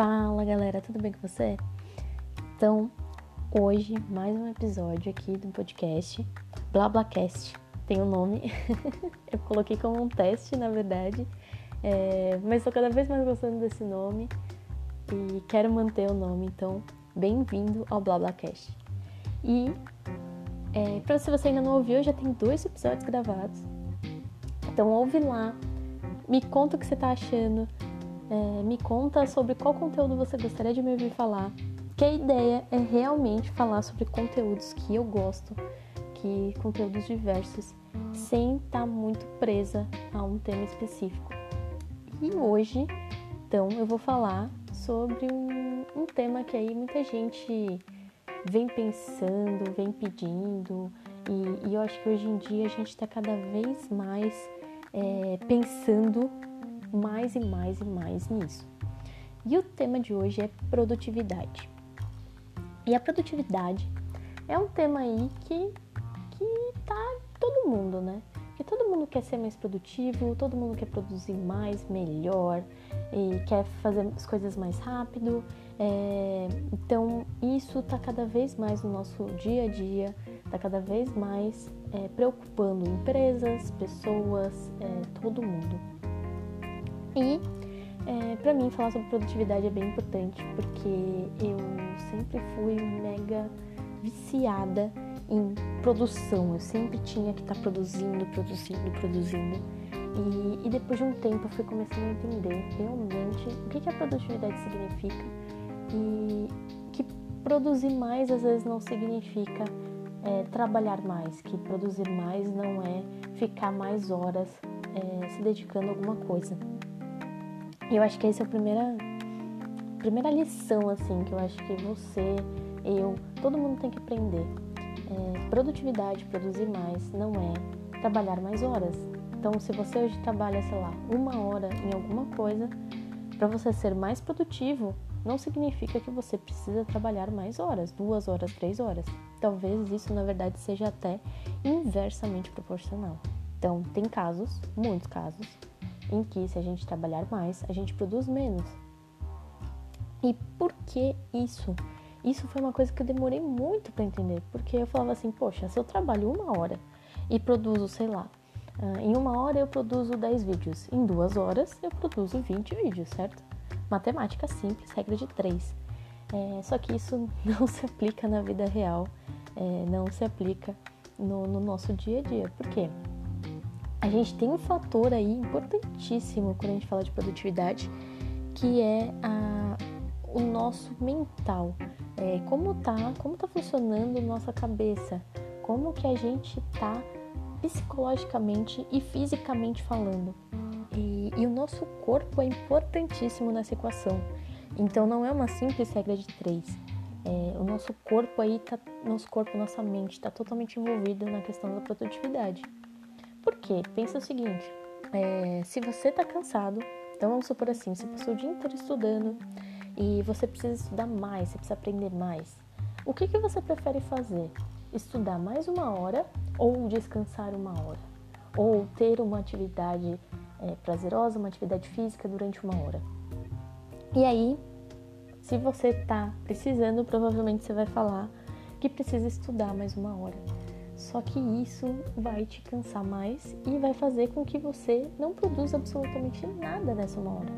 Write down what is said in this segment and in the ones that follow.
Fala galera, tudo bem com você? Então, hoje mais um episódio aqui do podcast BlaBlaCast. Tem um nome, eu coloquei como um teste na verdade, é, mas estou cada vez mais gostando desse nome e quero manter o nome, então bem-vindo ao BlaBlaCast. E é, para se você ainda não ouviu, já tem dois episódios gravados, então ouve lá, me conta o que você está achando é, me conta sobre qual conteúdo você gostaria de me ouvir falar. Que a ideia é realmente falar sobre conteúdos que eu gosto, que conteúdos diversos, sem estar tá muito presa a um tema específico. E hoje, então, eu vou falar sobre um, um tema que aí muita gente vem pensando, vem pedindo, e, e eu acho que hoje em dia a gente está cada vez mais é, pensando mais e mais e mais nisso. E o tema de hoje é produtividade. E a produtividade é um tema aí que, que tá todo mundo, né? Que todo mundo quer ser mais produtivo, todo mundo quer produzir mais, melhor, e quer fazer as coisas mais rápido. É, então, isso tá cada vez mais no nosso dia a dia, tá cada vez mais é, preocupando empresas, pessoas, é, todo mundo. E é, para mim falar sobre produtividade é bem importante porque eu sempre fui mega viciada em produção. Eu sempre tinha que estar tá produzindo, produzindo, produzindo. E, e, depois de um tempo eu fui começando a entender realmente o que, que a produtividade significa e que produzir mais às vezes não significa é, trabalhar mais, que produzir mais não é ficar mais horas é, se dedicando a alguma coisa. E eu acho que essa é a primeira, primeira lição, assim, que eu acho que você, eu, todo mundo tem que aprender. É, produtividade, produzir mais, não é trabalhar mais horas. Então, se você hoje trabalha, sei lá, uma hora em alguma coisa, para você ser mais produtivo, não significa que você precisa trabalhar mais horas, duas horas, três horas. Talvez isso, na verdade, seja até inversamente proporcional. Então, tem casos, muitos casos, em que se a gente trabalhar mais, a gente produz menos. E por que isso? Isso foi uma coisa que eu demorei muito para entender, porque eu falava assim, poxa, se eu trabalho uma hora e produzo, sei lá, ah, em uma hora eu produzo 10 vídeos, em duas horas eu produzo 20 vídeos, certo? Matemática simples, regra de 3. É, só que isso não se aplica na vida real, é, não se aplica no, no nosso dia a dia. Por quê? A gente tem um fator aí importantíssimo quando a gente fala de produtividade, que é a, o nosso mental. É, como tá, como tá funcionando nossa cabeça, como que a gente tá psicologicamente e fisicamente falando. E, e o nosso corpo é importantíssimo nessa equação. Então não é uma simples regra de três. É, o nosso corpo aí tá, nosso corpo, nossa mente está totalmente envolvido na questão da produtividade. Por quê? Pensa o seguinte: é, se você está cansado, então vamos supor assim, você passou o dia inteiro estudando e você precisa estudar mais, você precisa aprender mais. O que, que você prefere fazer? Estudar mais uma hora ou descansar uma hora? Ou ter uma atividade é, prazerosa, uma atividade física durante uma hora? E aí, se você está precisando, provavelmente você vai falar que precisa estudar mais uma hora. Só que isso vai te cansar mais e vai fazer com que você não produza absolutamente nada nessa uma hora.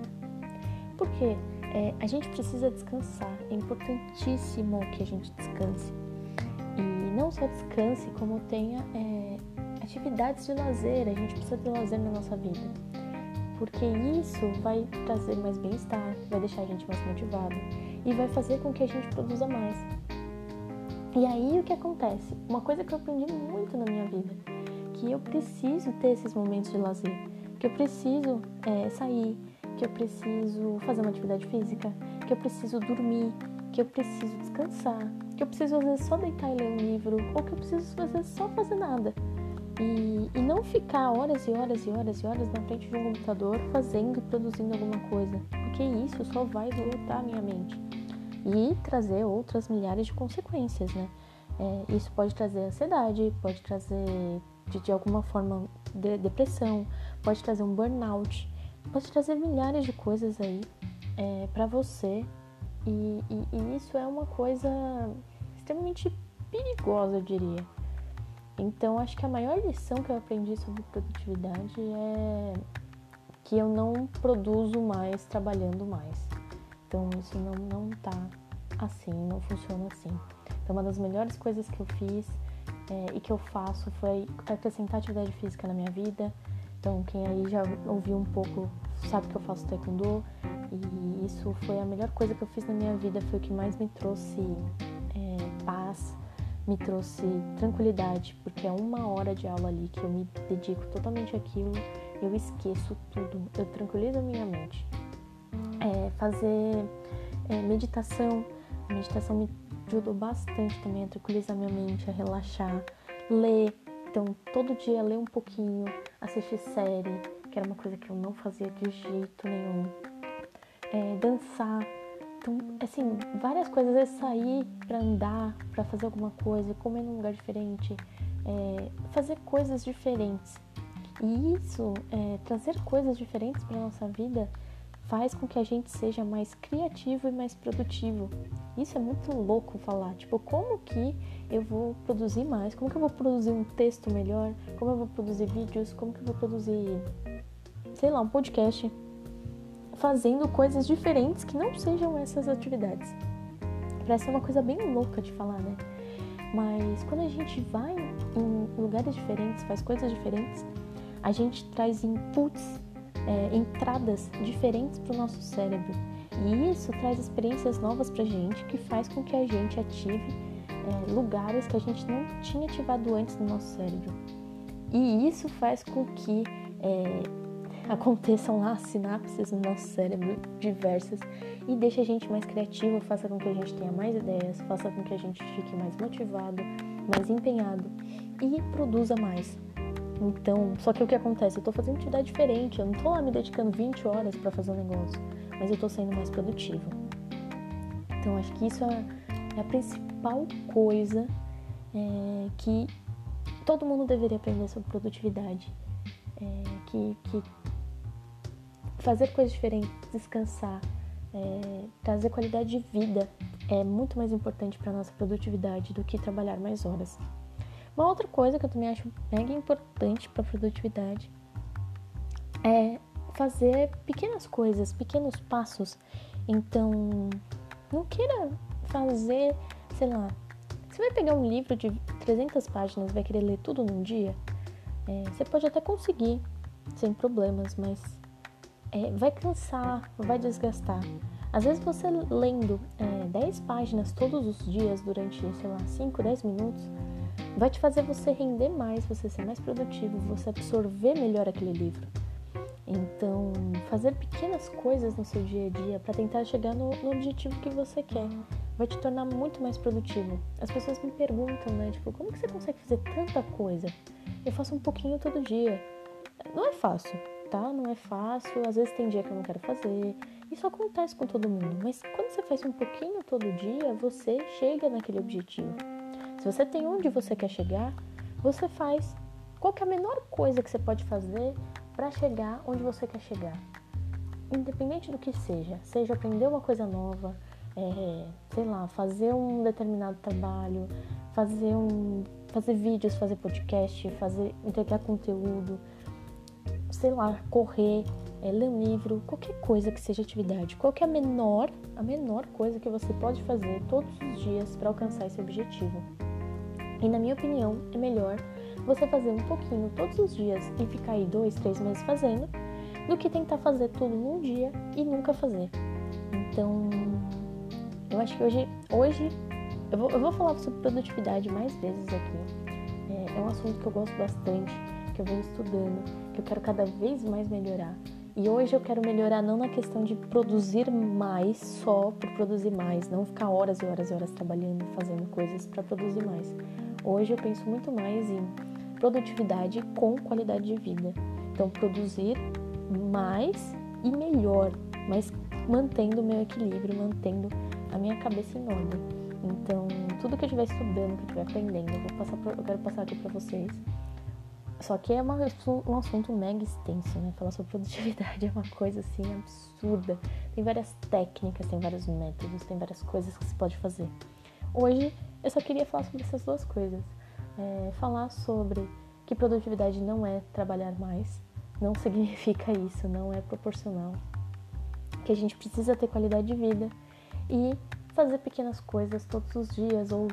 Porque é, a gente precisa descansar, é importantíssimo que a gente descanse. E não só descanse, como tenha é, atividades de lazer, a gente precisa ter lazer na nossa vida. Porque isso vai trazer mais bem-estar, vai deixar a gente mais motivado e vai fazer com que a gente produza mais. E aí o que acontece? Uma coisa que eu aprendi muito na minha vida, que eu preciso ter esses momentos de lazer, que eu preciso é, sair, que eu preciso fazer uma atividade física, que eu preciso dormir, que eu preciso descansar, que eu preciso às vezes só deitar e ler um livro, ou que eu preciso às vezes só fazer nada. E, e não ficar horas e horas e horas e horas na frente de um computador fazendo e produzindo alguma coisa, porque isso só vai esgotar a minha mente e trazer outras milhares de consequências, né? É, isso pode trazer ansiedade, pode trazer de, de alguma forma de, depressão, pode trazer um burnout, pode trazer milhares de coisas aí é, para você e, e, e isso é uma coisa extremamente perigosa, eu diria. Então, acho que a maior lição que eu aprendi sobre produtividade é que eu não produzo mais trabalhando mais. Então, isso não, não tá assim, não funciona assim. Então, uma das melhores coisas que eu fiz é, e que eu faço foi acrescentar atividade física na minha vida. Então, quem aí já ouviu um pouco sabe que eu faço taekwondo e isso foi a melhor coisa que eu fiz na minha vida, foi o que mais me trouxe é, paz, me trouxe tranquilidade, porque é uma hora de aula ali que eu me dedico totalmente àquilo, eu esqueço tudo, eu tranquilizo a minha mente. É, fazer é, meditação, a meditação me ajudou bastante também a tranquilizar minha mente, a relaxar, ler, então todo dia ler um pouquinho, assistir série, que era uma coisa que eu não fazia de jeito nenhum, é, dançar, então, assim, várias coisas, é sair para andar, para fazer alguma coisa, comer num lugar diferente, é, fazer coisas diferentes. E isso, é, trazer coisas diferentes para nossa vida, faz com que a gente seja mais criativo e mais produtivo. Isso é muito louco falar, tipo, como que eu vou produzir mais? Como que eu vou produzir um texto melhor? Como eu vou produzir vídeos? Como que eu vou produzir, sei lá, um podcast? fazendo coisas diferentes que não sejam essas atividades. Parece uma coisa bem louca de falar, né? Mas quando a gente vai em lugares diferentes, faz coisas diferentes, a gente traz inputs, é, entradas diferentes para o nosso cérebro. E isso traz experiências novas para a gente, que faz com que a gente ative é, lugares que a gente não tinha ativado antes no nosso cérebro. E isso faz com que é, aconteçam lá sinapses no nosso cérebro diversas e deixe a gente mais criativo, faça com que a gente tenha mais ideias, faça com que a gente fique mais motivado, mais empenhado e produza mais. Então, só que o que acontece? Eu tô fazendo atividade diferente, eu não tô lá me dedicando 20 horas para fazer um negócio, mas eu tô sendo mais produtivo. Então, acho que isso é, é a principal coisa é, que todo mundo deveria aprender sobre produtividade. É, que, que fazer coisas diferentes, descansar, é, trazer qualidade de vida é muito mais importante para nossa produtividade do que trabalhar mais horas. Uma outra coisa que eu também acho mega importante para produtividade é fazer pequenas coisas, pequenos passos. Então, não queira fazer, sei lá, você vai pegar um livro de 300 páginas e vai querer ler tudo num dia? É, você pode até conseguir, sem problemas, mas é, vai cansar, vai desgastar. Às vezes você lendo é, 10 páginas todos os dias durante, sei lá, 5, 10 minutos, vai te fazer você render mais, você ser mais produtivo, você absorver melhor aquele livro. Então, fazer pequenas coisas no seu dia a dia para tentar chegar no, no, objetivo que você quer vai te tornar muito mais produtivo. As pessoas me perguntam, né? Tipo, como que você consegue fazer tanta coisa? Eu faço um pouquinho todo dia. Não é fácil, tá? Não é fácil, às vezes tem dia que eu não quero fazer. Isso acontece com todo mundo, mas quando você faz um pouquinho todo dia, você chega naquele objetivo. Se você tem onde você quer chegar, você faz. Qual é a menor coisa que você pode fazer para chegar onde você quer chegar? Independente do que seja, seja aprender uma coisa nova, é, sei lá, fazer um determinado trabalho, fazer um, fazer vídeos, fazer podcast, fazer entregar conteúdo, sei lá, correr, é, ler um livro, qualquer coisa que seja atividade, qual é a menor, a menor coisa que você pode fazer todos os dias para alcançar esse objetivo. E na minha opinião, é melhor você fazer um pouquinho todos os dias e ficar aí dois, três meses fazendo, do que tentar fazer tudo num dia e nunca fazer. Então, eu acho que hoje, hoje eu vou, eu vou falar sobre produtividade mais vezes aqui. É, é um assunto que eu gosto bastante que eu venho estudando, que eu quero cada vez mais melhorar. E hoje eu quero melhorar não na questão de produzir mais só por produzir mais, não ficar horas e horas e horas trabalhando, fazendo coisas para produzir mais. Hoje eu penso muito mais em produtividade com qualidade de vida. Então, produzir mais e melhor, mas mantendo o meu equilíbrio, mantendo a minha cabeça em ordem. Então, tudo que eu estiver estudando, que eu estiver aprendendo, eu, vou passar eu quero passar aqui para vocês Só que é uma, um assunto mega extenso, né? Falar sobre produtividade é uma coisa assim absurda. Tem várias técnicas, tem vários métodos, tem várias coisas que se pode fazer. Hoje eu só queria falar sobre essas duas coisas. É, falar sobre que produtividade não é trabalhar mais, não significa isso, não é proporcional. Que a gente precisa ter qualidade de vida e fazer pequenas coisas todos os dias ou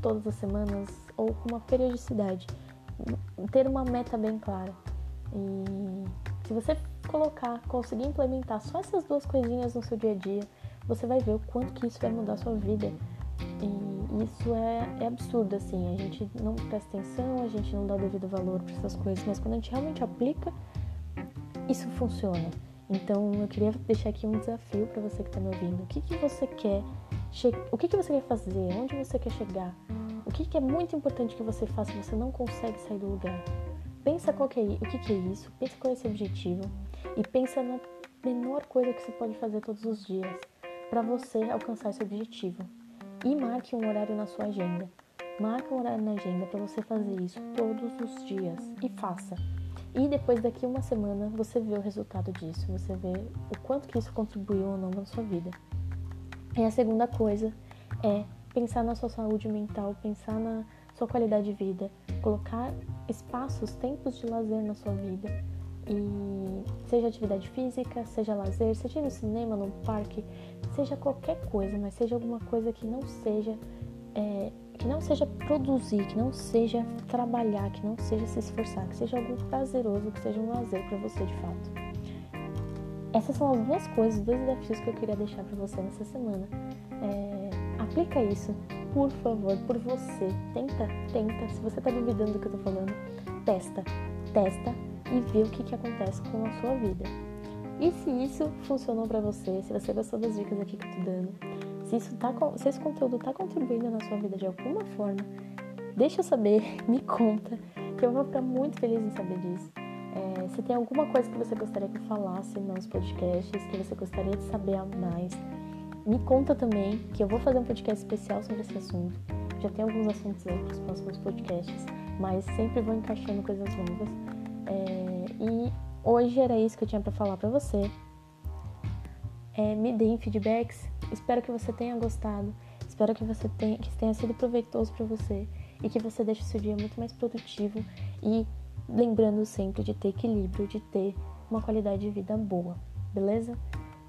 todas as semanas ou com uma periodicidade ter uma meta bem clara. E se você colocar, conseguir implementar só essas duas coisinhas no seu dia a dia, você vai ver o quanto que isso vai mudar a sua vida. E isso é, é absurdo, assim. A gente não presta atenção, a gente não dá devido valor para essas coisas, mas quando a gente realmente aplica, isso funciona. Então eu queria deixar aqui um desafio para você que está me ouvindo. O que, que você quer? O que, que você quer fazer? Onde você quer chegar? O que, que é muito importante que você faça se você não consegue sair do lugar? Pensa qual que é, o que, que é isso, pensa qual é esse objetivo e pensa na menor coisa que você pode fazer todos os dias para você alcançar esse objetivo. E marque um horário na sua agenda. Marque um horário na agenda para você fazer isso todos os dias e faça. E depois daqui uma semana você vê o resultado disso, você vê o quanto que isso contribuiu ou não na sua vida. E a segunda coisa é pensar na sua saúde mental, pensar na sua qualidade de vida, colocar espaços, tempos de lazer na sua vida. E seja atividade física, seja lazer, seja no cinema, no parque, seja qualquer coisa, mas seja alguma coisa que não seja é, que não seja produzir, que não seja trabalhar, que não seja se esforçar, que seja algo prazeroso, que seja um lazer para você de fato. Essas são as duas coisas, dois desafios que eu queria deixar para você nessa semana. É, Aplica isso, por favor, por você. Tenta, tenta. Se você tá duvidando do que eu tô falando, testa, testa e vê o que, que acontece com a sua vida. E se isso funcionou para você, se você gostou das dicas aqui que eu tô dando, se, isso tá, se esse conteúdo tá contribuindo na sua vida de alguma forma, deixa eu saber, me conta, que eu vou ficar muito feliz em saber disso. É, se tem alguma coisa que você gostaria que eu falasse nos podcasts, que você gostaria de saber a mais, me conta também que eu vou fazer um podcast especial sobre esse assunto. Já tem alguns assuntos aí para os próximos podcasts, mas sempre vou encaixando coisas novas. É, e hoje era isso que eu tinha para falar para você. É, me deem feedbacks. Espero que você tenha gostado. Espero que você tenha, que tenha sido proveitoso para você e que você deixe o seu dia muito mais produtivo e lembrando sempre de ter equilíbrio, de ter uma qualidade de vida boa, beleza?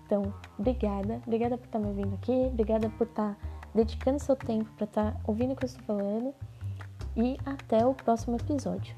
Então, obrigada, obrigada por estar me ouvindo aqui, obrigada por estar dedicando seu tempo para estar ouvindo o que eu estou falando e até o próximo episódio.